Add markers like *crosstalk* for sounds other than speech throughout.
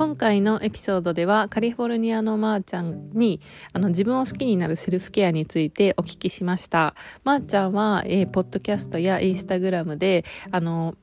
今回のエピソードではカリフォルニアのまーちゃんにあの自分を好きになるセルフケアについてお聞きしました。まーちゃんは、えー、ポッドキャストやインスタグラムであの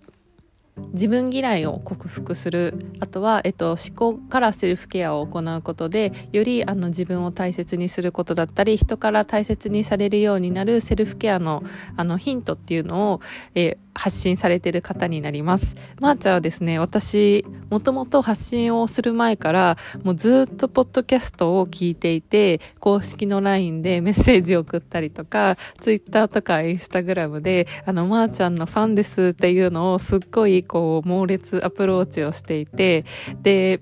自分嫌いを克服する。あとは、えっと、思考からセルフケアを行うことでよりあの自分を大切にすることだったり人から大切にされるようになるセルフケアのあのヒントっていうのを、えー、発信されてる方になります。まー、あ、ちゃんはですね、私、もともと発信をする前から、もうずっとポッドキャストを聞いていて、公式の LINE でメッセージを送ったりとか、Twitter とか Instagram で、あの、まー、あ、ちゃんのファンですっていうのをすっごい、こう、猛烈アプローチをしていて、で、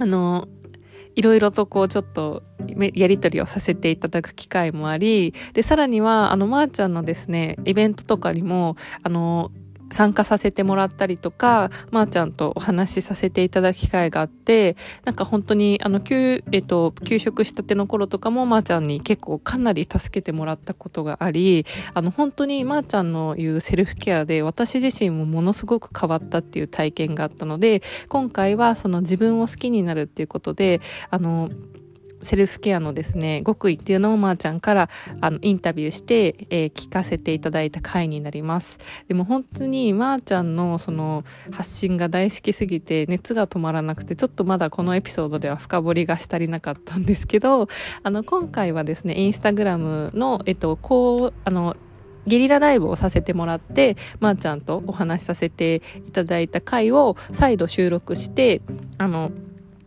あの、いろいろとこうちょっとやり取りをさせていただく機会もあり、で、さらには、あの、まー、ちゃんのですね、イベントとかにも、あの、参加させてもらったりとか、まー、あ、ちゃんとお話しさせていただく機会があって、なんか本当に、あの、給、えっと、給食したての頃とかも、まー、あ、ちゃんに結構かなり助けてもらったことがあり、あの、本当にまー、ちゃんの言うセルフケアで、私自身もものすごく変わったっていう体験があったので、今回はその自分を好きになるっていうことで、あの、セルフケアのですね、極意っていうのをまーちゃんからあのインタビューして、えー、聞かせていただいた回になります。でも本当にまーちゃんのその発信が大好きすぎて熱が止まらなくてちょっとまだこのエピソードでは深掘りがし足りなかったんですけど、あの今回はですね、インスタグラムの、えっと、こう、あの、ゲリラライブをさせてもらって、まー、あ、ちゃんとお話しさせていただいた回を再度収録して、あの、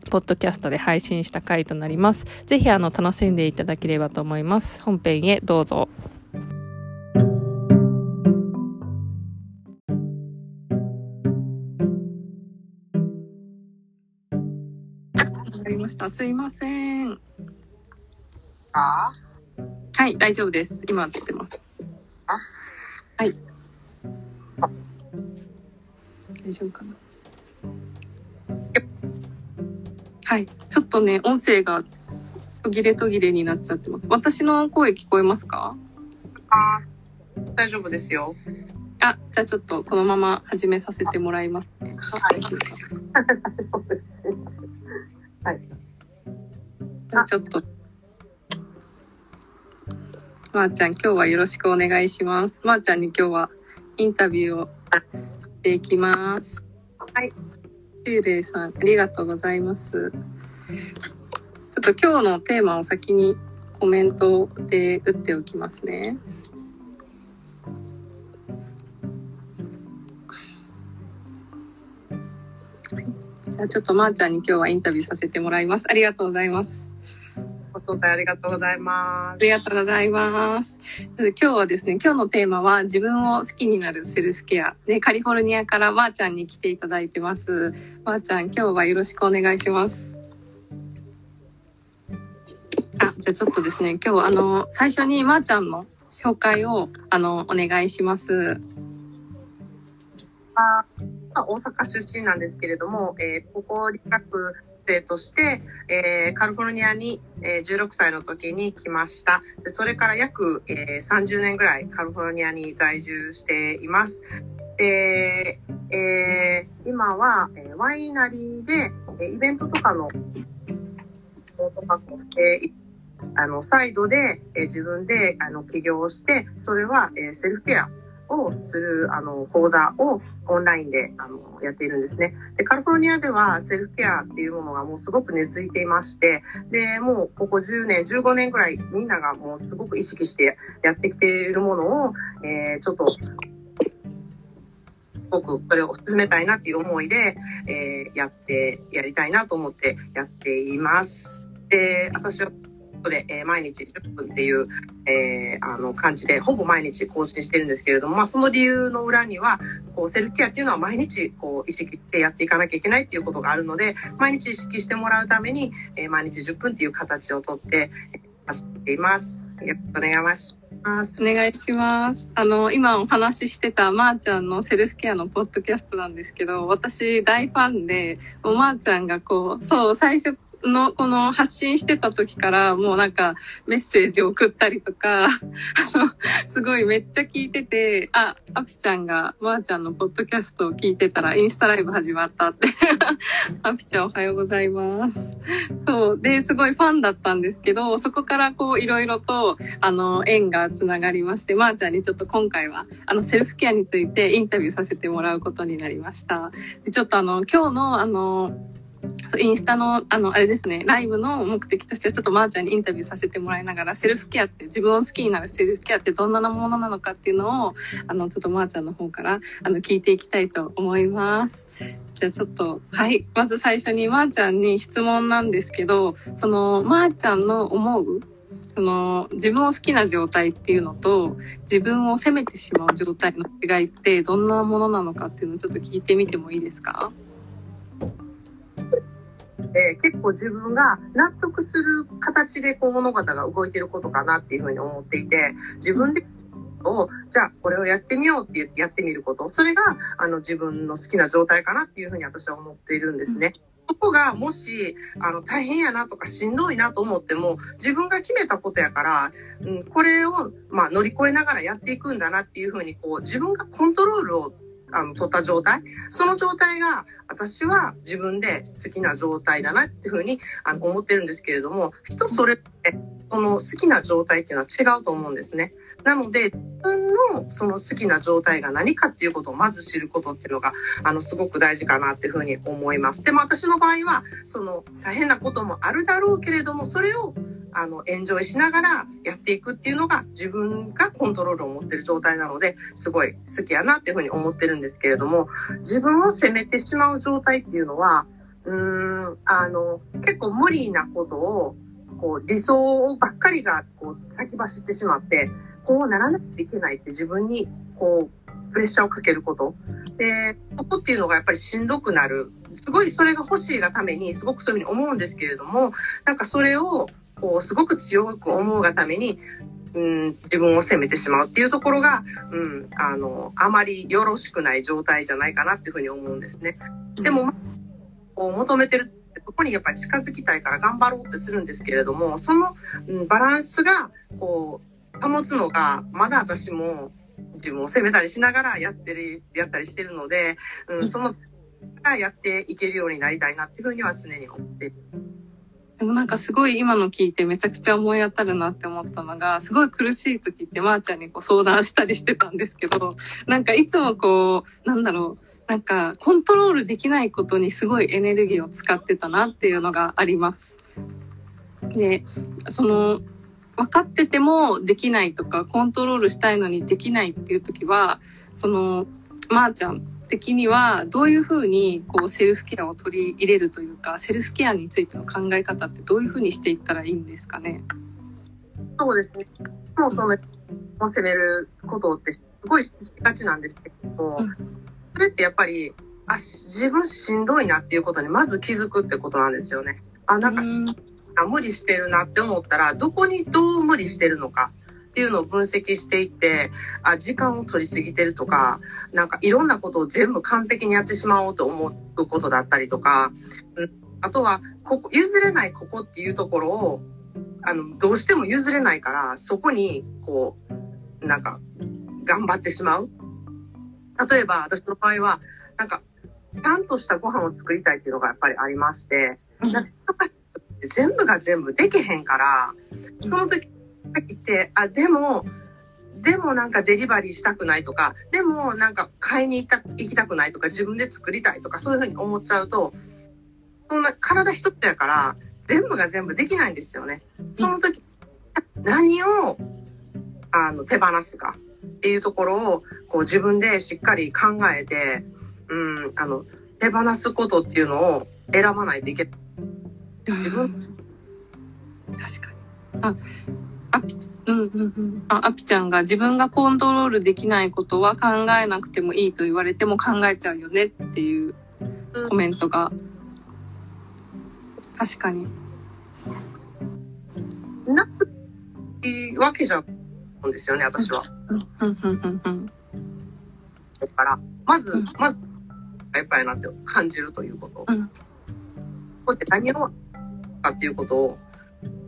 ポッドキャストで配信した回となります。ぜひあの楽しんでいただければと思います。本編へどうぞ。わかりました。すいません。あ？はい、大丈夫です。今映ってます。あ？はい。大丈夫かなはい。ちょっとね、音声が途切れ途切れになっちゃってます。私の声聞こえますか？あ大丈夫ですよ。あ、じゃあちょっとこのまま始めさせてもらいます、ね。はい。大丈夫です。すいません。はい。ちょっと。まー、あ、ちゃん、今日はよろしくお願いします。まー、あ、ちゃんに今日はインタビューをしていきます。はい。ゆうれいさん、ありがとうございます。ちょっと今日のテーマを先にコメントで打っておきますね。じゃあちょっとまーちゃんに今日はインタビューさせてもらいます。ありがとうございます。ご登壇ありがとうございます。ありがとうございます。今日はですね、今日のテーマは自分を好きになるセルフケア。で、カリフォルニアからばあちゃんに来ていただいてます。ばあちゃん、今日はよろしくお願いします。あ、じゃあちょっとですね、今日あの、最初にまーちゃんの紹介を、あの、お願いします。あ大阪出身なんですけれども、えー、高校留学生として、えー、カリフォルニアに、えー、16歳の時に来ました。でそれから約、えー、30年ぐらいカリフォルニアに在住しています。で、えー、今は、えー、ワイナリーで、えー、イベントとかのノートパックをしてあの、サイドで、えー、自分であの起業をして、それは、えー、セルフケアをするあの講座をオンラインであのやっているんですね。で、カリフォルニアではセルフケアっていうものがもうすごく根付いていまして、で、もうここ10年、15年ぐらいみんながもうすごく意識してやってきているものを、えー、ちょっとすごくこれを進めたいなっていう思いで、えー、やって、やりたいなと思ってやっています。で、私はで、えー、毎日10分っていう、えー、あの感じで、ほぼ毎日更新してるんですけれども、まあその理由の裏には、こうセルフケアっていうのは毎日こう意識してやっていかなきゃいけないっていうことがあるので、毎日意識してもらうために、えー、毎日10分っていう形をとって、走っています。よろしくお願いします。お願いします。あの、今お話ししてたまーちゃんのセルフケアのポッドキャストなんですけど、私大ファンで、おまーちゃんがこう、そう、最初の、この発信してた時から、もうなんかメッセージ送ったりとか、*laughs* あの、すごいめっちゃ聞いてて、あ、アピちゃんが、まー、ちゃんのポッドキャストを聞いてたら、インスタライブ始まったって。*laughs* アピちゃんおはようございます。そう。で、すごいファンだったんですけど、そこからこう、いろいろと、あの、縁がつながりまして、まー、ちゃんにちょっと今回は、あの、セルフケアについてインタビューさせてもらうことになりました。でちょっとあの、今日のあの、インスタの、あの、あれですね、ライブの目的としては、ちょっとまーちゃんにインタビューさせてもらいながら、セルフケアって、自分を好きになるセルフケアってどんなものなのかっていうのを、あの、ちょっとまーちゃんの方から、あの、聞いていきたいと思います。じゃあちょっと、はい。まず最初にまーちゃんに質問なんですけど、その、まーちゃんの思う、その、自分を好きな状態っていうのと、自分を責めてしまう状態の違いってどんなものなのかっていうのをちょっと聞いてみてもいいですか？えー、結構自分が納得する形でこう物事が動いてることかなっていうふうに思っていて、自分でを、じゃあこれをやってみようって言ってやってみること、それがあの自分の好きな状態かなっていうふうに私は思っているんですね。そこがもしあの大変やなとかしんどいなと思っても自分が決めたことやから、うん、これを、まあ、乗り越えながらやっていくんだなっていうふうにこう自分がコントロールをあの、取った状態。その状態が、私は自分で好きな状態だなっていうふうにあの思ってるんですけれども、人それって、その好きな状態っていうのは違うと思うんですね。なので、自分のその好きな状態が何かっていうことをまず知ることっていうのが、あの、すごく大事かなっていうふうに思います。でも私の場合は、その大変なこともあるだろうけれども、それをあの、エンジョイしながらやっていくっていうのが自分がコントロールを持ってる状態なので、すごい好きやなっていうふうに思ってるんですけれども、自分を責めてしまう状態っていうのは、うーん、あの、結構無理なことを、こう、理想ばっかりが、こう、先走ってしまって、こうならなきゃいけないって自分に、こう、プレッシャーをかけること。で、ここっていうのがやっぱりしんどくなる。すごいそれが欲しいがために、すごくそういうふうに思うんですけれども、なんかそれを、こう、すごく強く思うがために、うん、自分を責めてしまうっていうところが、うん、あの、あまりよろしくない状態じゃないかなっていうふうに思うんですね。でも、こう求めてるそこにやっぱり近づきたいから頑張ろうってするんですけれども、その、うん、バランスが、こう、保つのが、まだ私も自分を責めたりしながらやってる、やったりしてるので、うん、その、がやっていけるようになりたいなっていうふうには常に思ってる。でもなんかすごい今の聞いてめちゃくちゃ思い当たるなって思ったのが、すごい苦しい時ってまーちゃんにこう相談したりしてたんですけど、なんかいつもこう、なんだろう、なんかコントロールできないことにすごいエネルギーを使ってたなっていうのがあります。で、その、分かっててもできないとか、コントロールしたいのにできないっていう時は、その、まーちゃん的にはどういうふうにこうセルフケアを取り入れるというかセルフケアについての考え方ってどういうふうにしていったらいいんですかね？そうですね。もうその責めることってすごいしがちなんですけど、うん、それってやっぱりあ自分しんどいなっていうことにまず気づくってことなんですよね。あなんか、無理してるなって思ったらどこにどう無理してるのかっていうのを分析していって、あ、時間を取りすぎてるとか、なんかいろんなことを全部完璧にやってしまおうと思うことだったりとか、あとは、ここ、譲れないここっていうところを、あの、どうしても譲れないから、そこに、こう、なんか、頑張ってしまう。例えば、私の場合は、なんか、ちゃんとしたご飯を作りたいっていうのがやっぱりありまして、全部が全部できへんから、その時って、あ、でも、でもなんかデリバリーしたくないとか、でもなんか買いに行った行きたくないとか、自分で作りたいとか、そういうふうに思っちゃうと、そんな体一つやから、全部が全部できないんですよね。その時、何を、あの、手放すかっていうところを、こう自分でしっかり考えて、うん、あの、手放すことっていうのを選ばないといけない。自分確かに。あ、アピ、うんうんうん。あ、アピちゃんが自分がコントロールできないことは考えなくてもいいと言われても考えちゃうよねっていうコメントが。確かに。なくいいわけじゃんですよね、私は。うんうんうんうん。だから、まず、うん、まず、やっぱりなって感じるということ。うん、ここって何をかっていうことを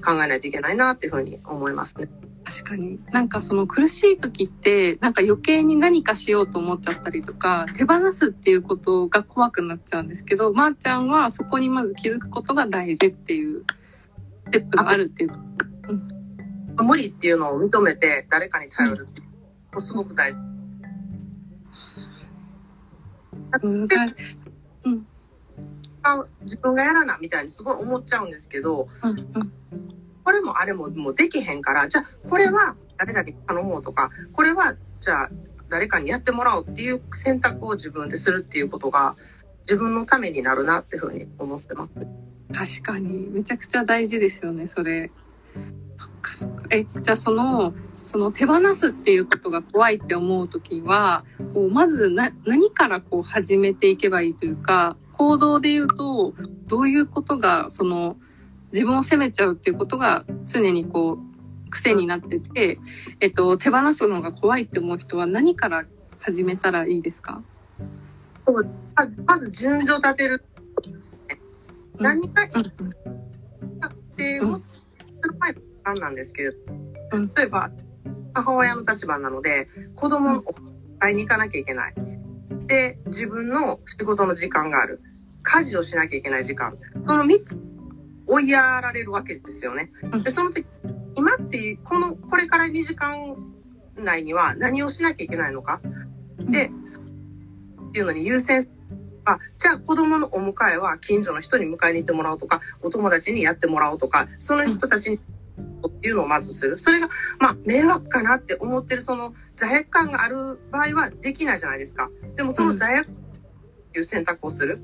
考えないといけないなっていうふうに思いますね。確かに。なんかその苦しい時って、なんか余計に何かしようと思っちゃったりとか、手放すっていうことが怖くなっちゃうんですけど、まー、あ、ちゃんはそこにまず気づくことが大事っていうステップがあるっていう。うん、無理っていうのを認めて誰かに頼るっていうのすごく大事。難しい。うん。自分がやらなみたいにすごい思っちゃうんですけど、これもあれももうできへんから、じゃあこれは誰々に頼もうとか、これはじゃあ誰かにやってもらおうっていう選択を自分でするっていうことが自分のためになるなっていうふうに思ってます。確かに。めちゃくちゃ大事ですよね、それ。そっかそっか。え、じゃあその、その手放すっていうことが怖いって思う時は、こうまずな何からこう始めていけばいいというか、行動で言うと、どういうことがその自分を責めちゃうっていうことが常にこう癖になってて、えっと、手放すのが怖いって思う人は何から始めたらいいですか？まず、まず順序立てる。何か、うん、って思ってる前なん。ですけれど、うん、例えば、母親の立場なので、子供を会いに行かなきゃいけない。で、自分の仕事の時間がある。家事をしなきゃいけない時間。その3つ追いやられるわけですよね。で、その時、今っていう、この、これから2時間内には何をしなきゃいけないのか？で、っていうのに優先あ、じゃあ子供のお迎えは近所の人に迎えに行ってもらおうとか、お友達にやってもらおうとか、その人たちにっていうのをまずする。それが、まあ、迷惑かなって思ってるその罪悪感がある場合はできないじゃないですか。でもその罪悪感っていう選択をする。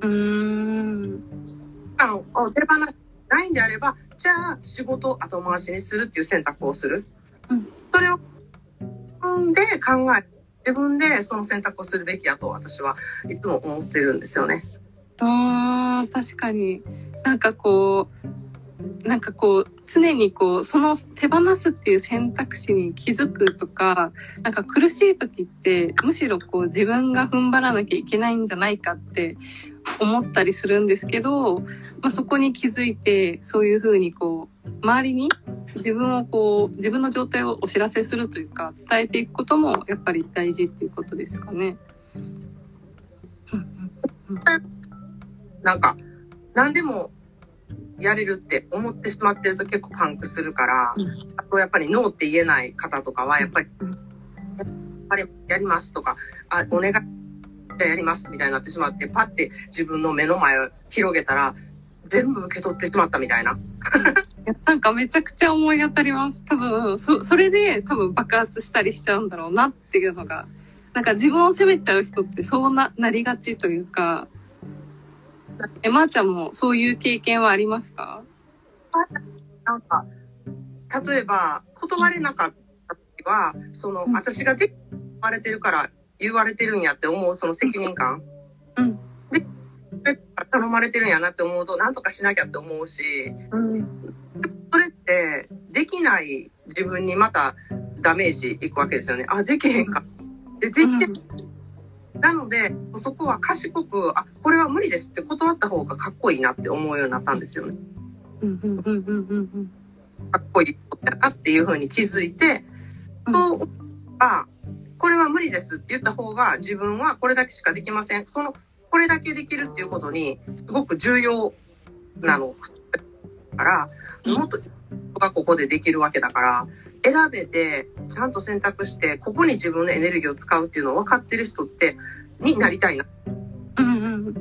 うん。間を手放しないんであれば、じゃあ仕事を後回しにするっていう選択をする。うん、それを自分で考え、自分でその選択をするべきやと私はいつも思ってるんですよね。あ確かに。なんかこう、なんかこう、常にこう、その手放すっていう選択肢に気づくとか、なんか苦しい時って、むしろこう自分が踏ん張らなきゃいけないんじゃないかって思ったりするんですけど、まあ、そこに気づいて、そういうふうにこう、周りに自分をこう、自分の状態をお知らせするというか、伝えていくこともやっぱり大事っていうことですかね。なんか、何でもやれるって思ってしまってると結構パンクするから、うん、あとやっぱりノーって言えない方とかは、やっぱり、やりやりますとか、あ、お願い、じゃやりますみたいになってしまって、パッて自分の目の前を広げたら、全部受け取ってしまったみたいな。なんかめちゃくちゃ思い当たります。多分、そ、それで多分爆発したりしちゃうんだろうなっていうのが、なんか自分を責めちゃう人ってそうな、なりがちというか、え、まー、ちゃんもそういう経験はありますか？なんか、例えば、断れなかった時は、その、うん、私がで、言われてるから言われてるんやって思う、その責任感。うん。で、頼まれてるんやなって思うと、なんとかしなきゃって思うし、うん。それって、できない自分にまたダメージいくわけですよね。あ、できへんか。で、できて、うんなので、そこは賢く、あ、これは無理ですって断った方がかっこいいなって思うようになったんですよね。かっこいいことだなっていうふうに気づいて、と、あ、これは無理ですって言った方が自分はこれだけしかできません。その、これだけできるっていうことに、すごく重要なのから、もっとがここでできるわけだから、選べて、ちゃんと選択して、ここに自分のエネルギーを使うっていうのを分かってる人って、になりたいな。うんうん。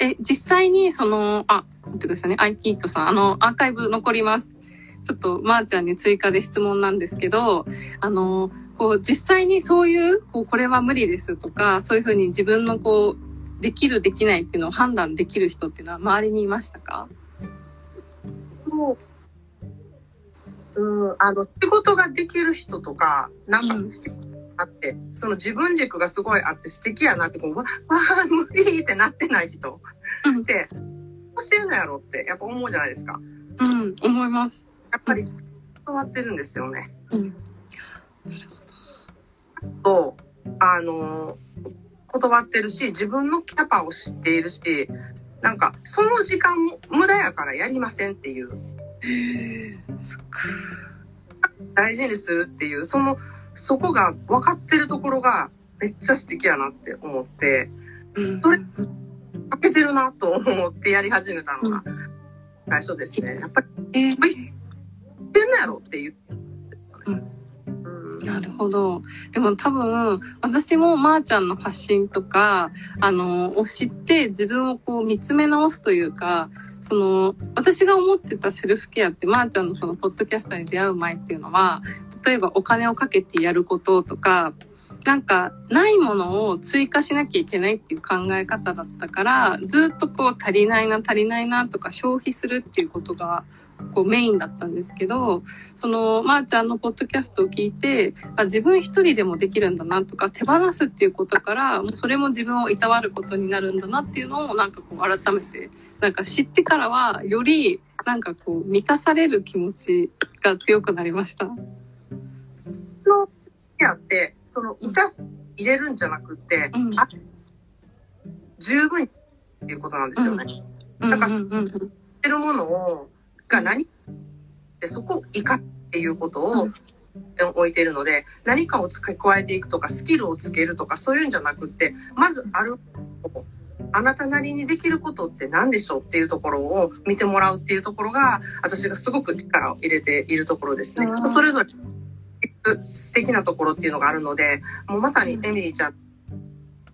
え、実際にその、あ、待ってくださいね。アイキートさん、あの、アーカイブ残ります。ちょっと、まー、ちゃんに追加で質問なんですけど、あの、こう、実際にそういう、こう、これは無理ですとか、そういうふうに自分のこう、できる、できないっていうのを判断できる人っていうのは周りにいましたか？もううん、あの、仕事ができる人とか、なんか、あって、うん、その自分軸がすごいあって素敵やなって、こう、わ *laughs* あ、無理ってなってない人って、どうしてんのやろって、やっぱ思うじゃないですか。うん、思います。やっぱり、変わってるんですよね。うん。なるほど。と、あの、断ってるし、自分のキャパを知っているし、なんか、その時間も無駄やからやりませんっていう。大事にするっていう、その、そこが分かってるところがめっちゃ素敵やなって思って、うん。それかけてるなと思ってやり始めたのが最初ですね。やっぱり、えー言ってんのやろっていう。なるほど。でも多分、私もまーちゃんの発信とか、あの、を知って自分をこう見つめ直すというか、その、私が思ってたセルフケアって、まーちゃんのその、ポッドキャスターに出会う前っていうのは、例えばお金をかけてやることとか、なんか、ないものを追加しなきゃいけないっていう考え方だったから、ずっとこう、足りないな、足りないなとか消費するっていうことが、こうメインだったんですけど、その、まー、ちゃんのポッドキャストを聞いて、あ自分一人でもできるんだなとか、手放すっていうことから、もうそれも自分をいたわることになるんだなっていうのを、なんかこう改めて、なんか知ってからは、より、なんかこう、満たされる気持ちが強くなりました。ケアって、その、満たす、入れるんじゃなくって、うんあ十分っていうことなんですよね。うんなんかうんうんってるものを、が何で、そこを生かっていうことを置いているので、何かを付け加えていくとか、スキルをつけるとか、そういうんじゃなくって、まずある、あなたなりにできることって何でしょうっていうところを見てもらうっていうところが、私がすごく力を入れているところですね。それぞれ素敵なところっていうのがあるので、もうまさにエミリーちゃん、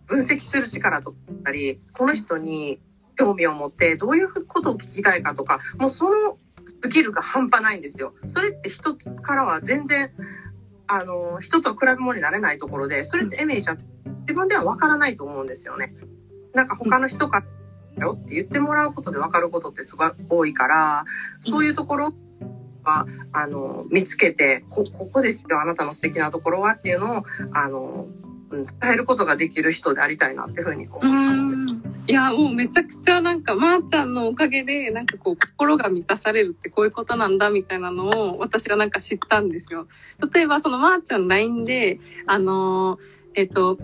分析する力とかったり、この人に興味を持ってどういうことを聞きたいかとか、もうそのスキルが半端ないんですよ。それって人からは全然、あの、人とは比べ物になれないところで、それってエミリーちゃん、自分ではわからないと思うんですよね。なんか他の人から、だよって言ってもらうことで分かることってすごい多いから、そういうところは、あの、見つけて、こ、ここですよ、あなたの素敵なところはっていうのを、あの、伝えることができる人でありたいなっていうふうに思います。いや、もうめちゃくちゃなんか、まー、ちゃんのおかげで、なんかこう、心が満たされるってこういうことなんだみたいなのを私がなんか知ったんですよ。例えば、そのまーちゃん LINE で、あのーえっと、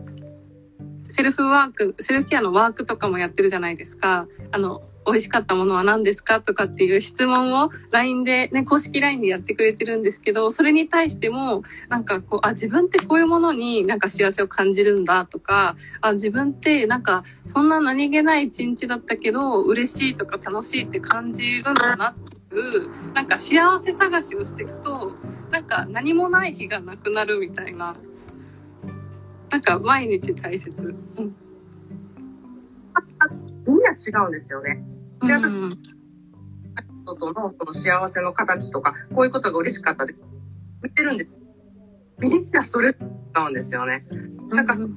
セルフワーク、セルフケアのワークとかもやってるじゃないですか。あの、美味しかったものは何ですかとかっていう質問を LINE で、ね、公式 LINE でやってくれてるんですけど、それに対しても、なんかこう、あ、自分ってこういうものになんか幸せを感じるんだとか、あ、自分ってなんかそんな何気ない一日だったけど、嬉しいとか楽しいって感じるんだなっていう、なんか幸せ探しをしていくと、なんか何もない日がなくなるみたいな。なんか毎日大切。うん。みんな違うんですよね。で私うん人とのその幸せの形とか、こういうことが嬉しかったで、見てるんで、みんなそれ違うんですよね。なんかそ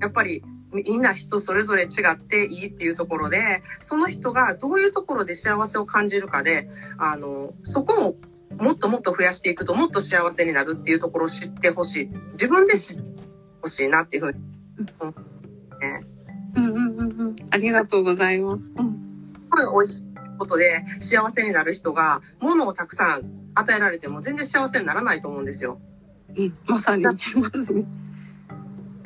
やっぱりみんな人それぞれ違っていいっていうところで、その人がどういうところで幸せを感じるかで、あの、そこをもっともっと増やしていくともっと幸せになるっていうところを知ってほしい。自分で知ってほしいなっていうふうに思うね。うんうんうんうん。ありがとうございます。うん。すごい美味しいことで幸せになる人が、物をたくさん与えられても全然幸せにならないと思うんですよ。うん。まさに。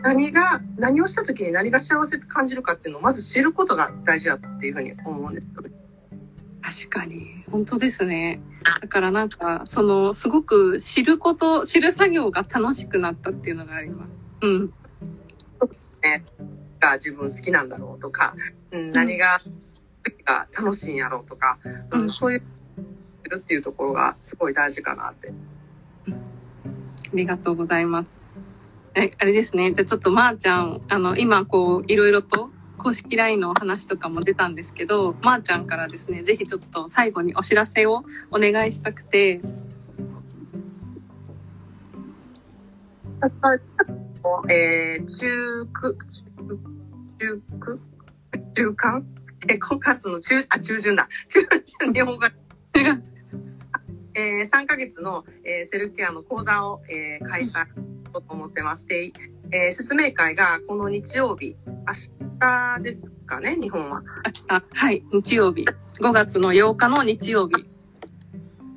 何が、何をした時に何が幸せって感じるかっていうのをまず知ることが大事だっていうふうに思うんですよね。確かに。本当ですね。だからなんか、その、すごく知ること、知る作業が楽しくなったっていうのがあります。うん。が自分好きなんだろうとか、うん、何が、が楽しいんやろうとか、ううんん、そういう、っていうところがすごい大事かなって。ありがとうございます。え、あれですね。じゃあちょっとまーちゃん、あの、今こう、いろいろと公式 LINE のお話とかも出たんですけど、まーちゃんからですね、ぜひちょっと最後にお知らせをお願いしたくて、えー、中区、中区、中間？え、5月の中、あ、中旬だ。中旬、日本語がえー、3ヶ月の、えーセルフケアの講座を、えー開催しようと思ってまして、えー説明会がこの日曜日、明日ですかね、日本は。明日、はい、日曜日。5月の8日の日曜日。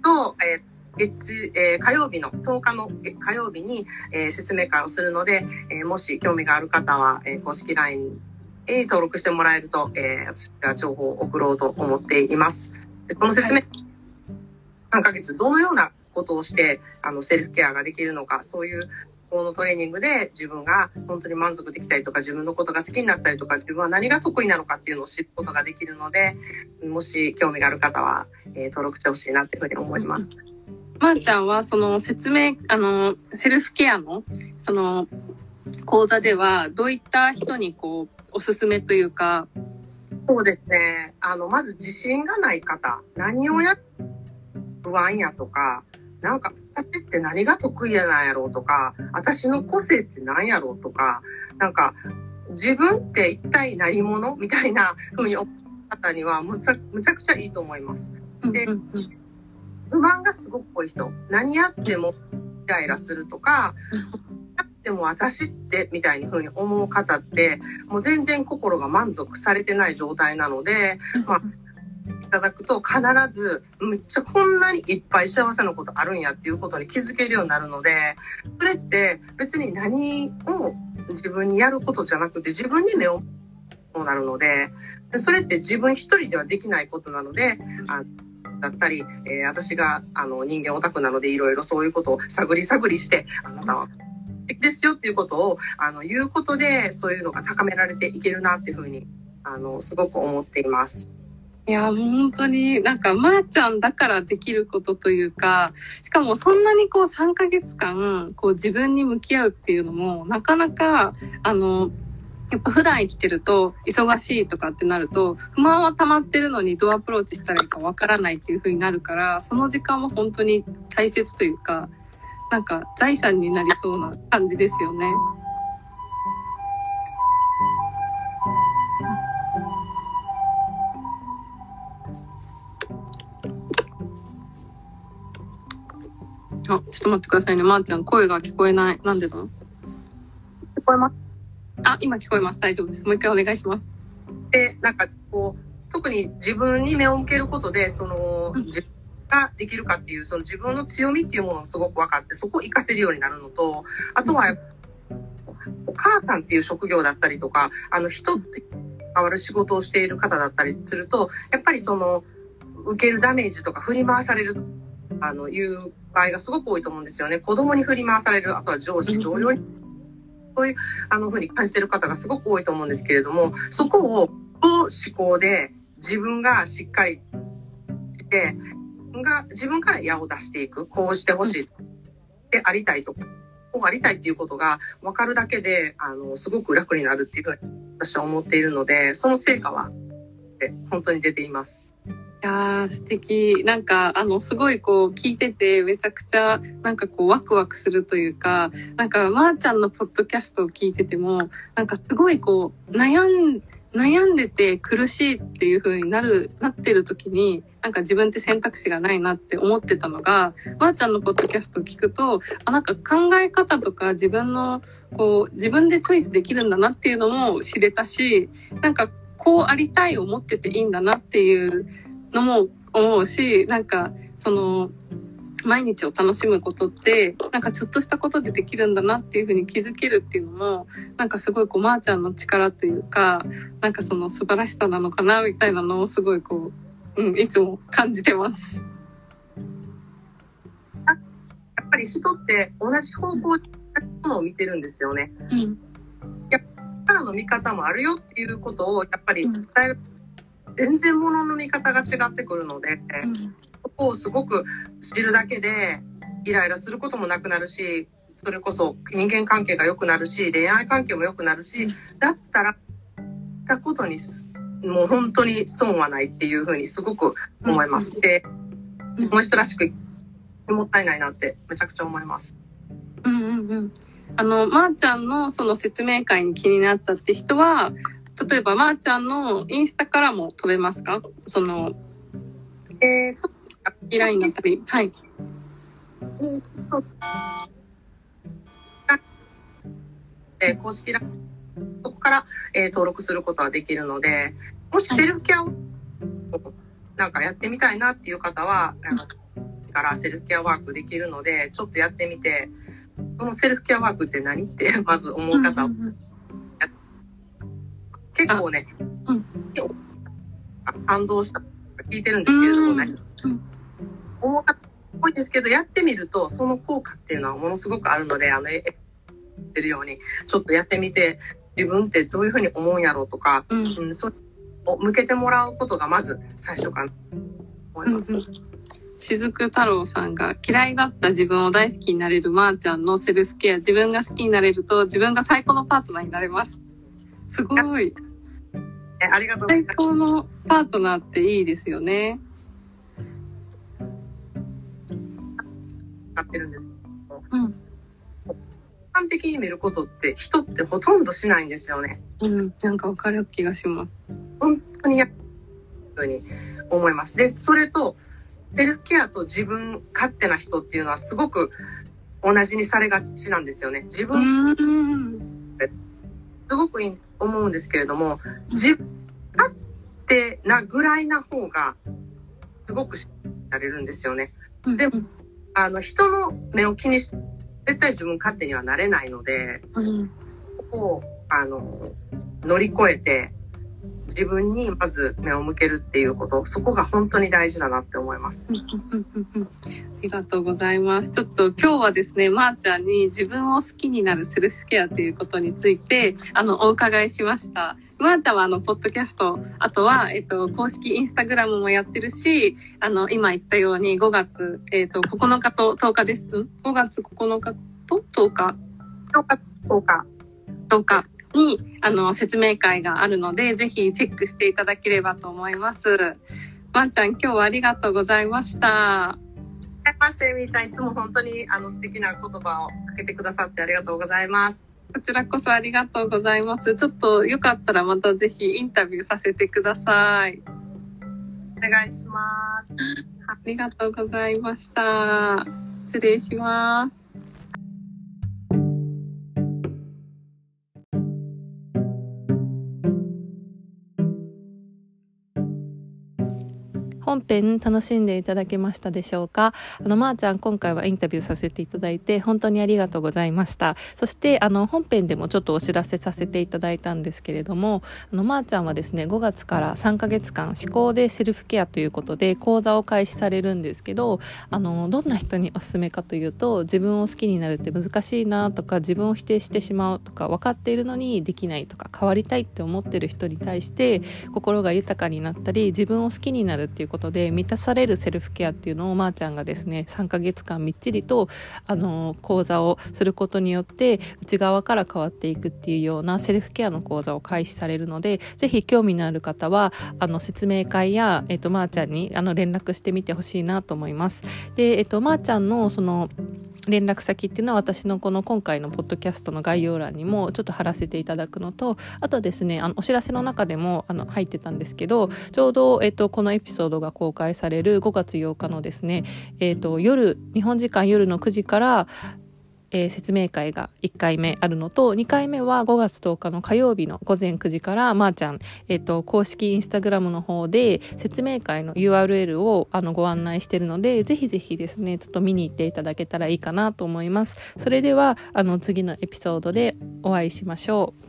と、えー月、えー火曜日の10日のえ火曜日に、えー説明会をするので、えーもし興味がある方は、えー公式 LINE に登録してもらえると、えー、私が情報を送ろうと思っています。でその説明、3ヶ月どのようなことをして、あの、セルフケアができるのか、そういう、このトレーニングで自分が本当に満足できたりとか、自分のことが好きになったりとか、自分は何が得意なのかっていうのを知ることができるので、もし興味がある方は、えー登録してほしいなっていうふうに思います。まー、ちゃんはその説明、あの、セルフケアの、その、講座では、どういった人にこう、おすすめというか、そうですね。あの、まず自信がない方、何をやっ不安やとか、なんか、私って何が得意やなんやろうとか、私の個性って何やろうとか、なんか、自分って一体何者みたいな風に思った方にはむちゃ、むちゃくちゃいいと思います。で不満がすごく多い人、何やってもイライラするとか、やっても私ってみたいに風に思う方って、もう全然心が満足されてない状態なので、まあ、いただくと必ず、めっちゃこんなにいっぱい幸せなことあるんやっていうことに気づけるようになるので、それって別に何を自分にやることじゃなくて自分に目をそうなるので、それって自分一人ではできないことなので、あだったり、えー私があの人間オタクなのでいろいろそういうことを探り探りして、あなたは敵ですよっていうことをあの言うことで、そういうのが高められていけるなっていうふうに、あの、すごく思っています。いや、もう本当になんか、まー、ちゃんだからできることというか、しかもそんなにこう3ヶ月間、こう自分に向き合うっていうのも、なかなか、あの、やっぱ普段生きてると、忙しいとかってなると、不満は溜まってるのにどうアプローチしたらいいかわからないっていう風になるから、その時間は本当に大切というか、なんか財産になりそうな感じですよね。あ、ちょっと待ってくださいね。まー、ちゃん、声が聞こえない。なんでだ？聞こえます？あ、今聞こえます。大丈夫です。もう一回お願いします。で、なんかこう、特に自分に目を向けることで、その、うん自分ができるかっていう、その自分の強みっていうものがすごく分かって、そこを活かせるようになるのと、あとは、お母さんっていう職業だったりとか、あの、人って変わる仕事をしている方だったりすると、やっぱりその、受けるダメージとか振り回される、あの、いう場合がすごく多いと思うんですよね。子供に振り回される、あとは上司、同僚に、そういう、あの、ふうに感じてる方がすごく多いと思うんですけれども、そこを、どう思考で自分がしっかりして、が自分から矢を出していく、こうしてほしい、でありたいと、こうありたいっていうことが分かるだけで、あの、すごく楽になるっていうふうに私は思っているので、その成果は、本当に出ています。いやー、素敵。なんか、あの、すごいこう、聞いてて、めちゃくちゃ、なんかこう、ワクワクするというか、なんか、まーちゃんのポッドキャストを聞いてても、なんかすごいこう、悩ん、悩んでて苦しいっていう風になる、なってる時に、なんか自分って選択肢がないなって思ってたのが、まーちゃんのポッドキャストを聞くと、あ、なんか考え方とか自分の、こう、自分でチョイスできるんだなっていうのも知れたし、なんか、こうありたいを持ってていいんだなっていうのも思うし、なんか、その、毎日を楽しむことって、なんかちょっとしたことでできるんだなっていうふうに気づけるっていうのも、なんかすごいこう、まーちゃんの力というか、なんかその素晴らしさなのかな、みたいなのをすごいこう、うん、いつも感じてます。やっぱり人って同じ方向でものを見てるんですよね。うん。力の見方もあるよっていうことをやっぱり伝える。全然物の見方が違ってくるので、そこをすごく知るだけでイライラすることもなくなるし、それこそ人間関係が良くなるし、恋愛関係も良くなるし、だったら、たことにすもう本当に損はないっていうふうにすごく思います。で、うんこの人らしくもったいないなってめちゃくちゃ思います。うんうんうん。あの、まー、ちゃんのその説明会に気になったって人は、例えばまーちゃんのインスタからも飛べますか？その、えー、そう依頼の旅。はい。にえー公式ラそこから、えー登録することはできるので、もしセルフケアをなんかやってみたいなっていう方は、あのからセルフケアワークできるので、ちょっとやってみて、そのセルフケアワークって何ってまず思う方は、うんうん結構ね、うん感動した聞いてるんですけれどもね、うん重かった多いですけど、やってみると、その効果っていうのはものすごくあるので、あの、え言ってるように、ちょっとやってみて、自分ってどういうふうに思うんやろうとか、うんうん、それを向けてもらうことがまず最初かなと思います。雫太郎さんが嫌いだった自分を大好きになれるまーちゃんのセルフケア、自分が好きになれると自分が最高のパートナーになれます。すごい。えありがとうござい最ます。高のパートナーっていいですよね。使ってるんですけど、うん。完璧に見ることって人ってほとんどしないんですよね。うん。なんかわかる気がします。本当にやふうに思います。で、それと、セルフケアと自分勝手な人っていうのはすごく同じにされがちなんですよね。自う分、ん。すごくいい思うんですけれども、自分勝手なぐらいな方が、すごくしされるんですよね。でも、あの、人の目を気にし、絶対自分勝手にはなれないので、うん。ここを、あの、乗り越えて、自分にまず目を向けるっていうこと、そこが本当に大事だなって思います。ありがとうございます。ちょっと今日はですね、まー、ちゃんに自分を好きになるセルフケアということについて、あの、お伺いしました。まー、ちゃんはあの、ポッドキャスト、あとは、えっと、公式インスタグラムもやってるし、あの、今言ったように5月、えっと、9日と10日です。ん ?5 月9日と？10日？どうか、どうか。10日に、あの、説明会があるので、ぜひチェックしていただければと思います。まー、ちゃん、今日はありがとうございました。はじめまして、みーちゃん、いつも本当にあの素敵な言葉をかけてくださってありがとうございます。こちらこそありがとうございます。ちょっとよかったらまたぜひインタビューさせてください。お願いします。*laughs* ありがとうございました。失礼します。本編楽しんでいただけましたでしょうか？あの、まー、ちゃん今回はインタビューさせていただいて本当にありがとうございました。そして、あの、本編でもちょっとお知らせさせていただいたんですけれども、あの、まー、ちゃんはですね、5月から3ヶ月間、思考でセルフケアということで講座を開始されるんですけど、あの、どんな人におすすめかというと、自分を好きになるって難しいなとか、自分を否定してしまうとか、分かっているのにできないとか、変わりたいって思ってる人に対して、心が豊かになったり自分を好きになるっていうことで満たされるセルフケアっていうのをまーちゃんがですね3ヶ月間みっちりとあの講座をすることによって内側から変わっていくっていうようなセルフケアの講座を開始されるのでぜひ興味のある方はあの説明会や、えっと、まーちゃんにあの連絡してみてほしいなと思います。で、えっと、まーちゃんのその連絡先っていうのは私のこの今回のポッドキャストの概要欄にもちょっと貼らせていただくのとあとですねあのお知らせの中でもあの入ってたんですけどちょうど、えっと、このエピソードが公開される5月8日のですね、えっと、夜日本時間夜の9時からえー説明会が1回目あるのと2回目は5月10日の火曜日の午前9時からまー、ちゃん、えっと公式インスタグラムの方で説明会の URL をあのご案内してるのでぜひぜひですねちょっと見に行っていただけたらいいかなと思います。それではあの次のエピソードでお会いしましょう。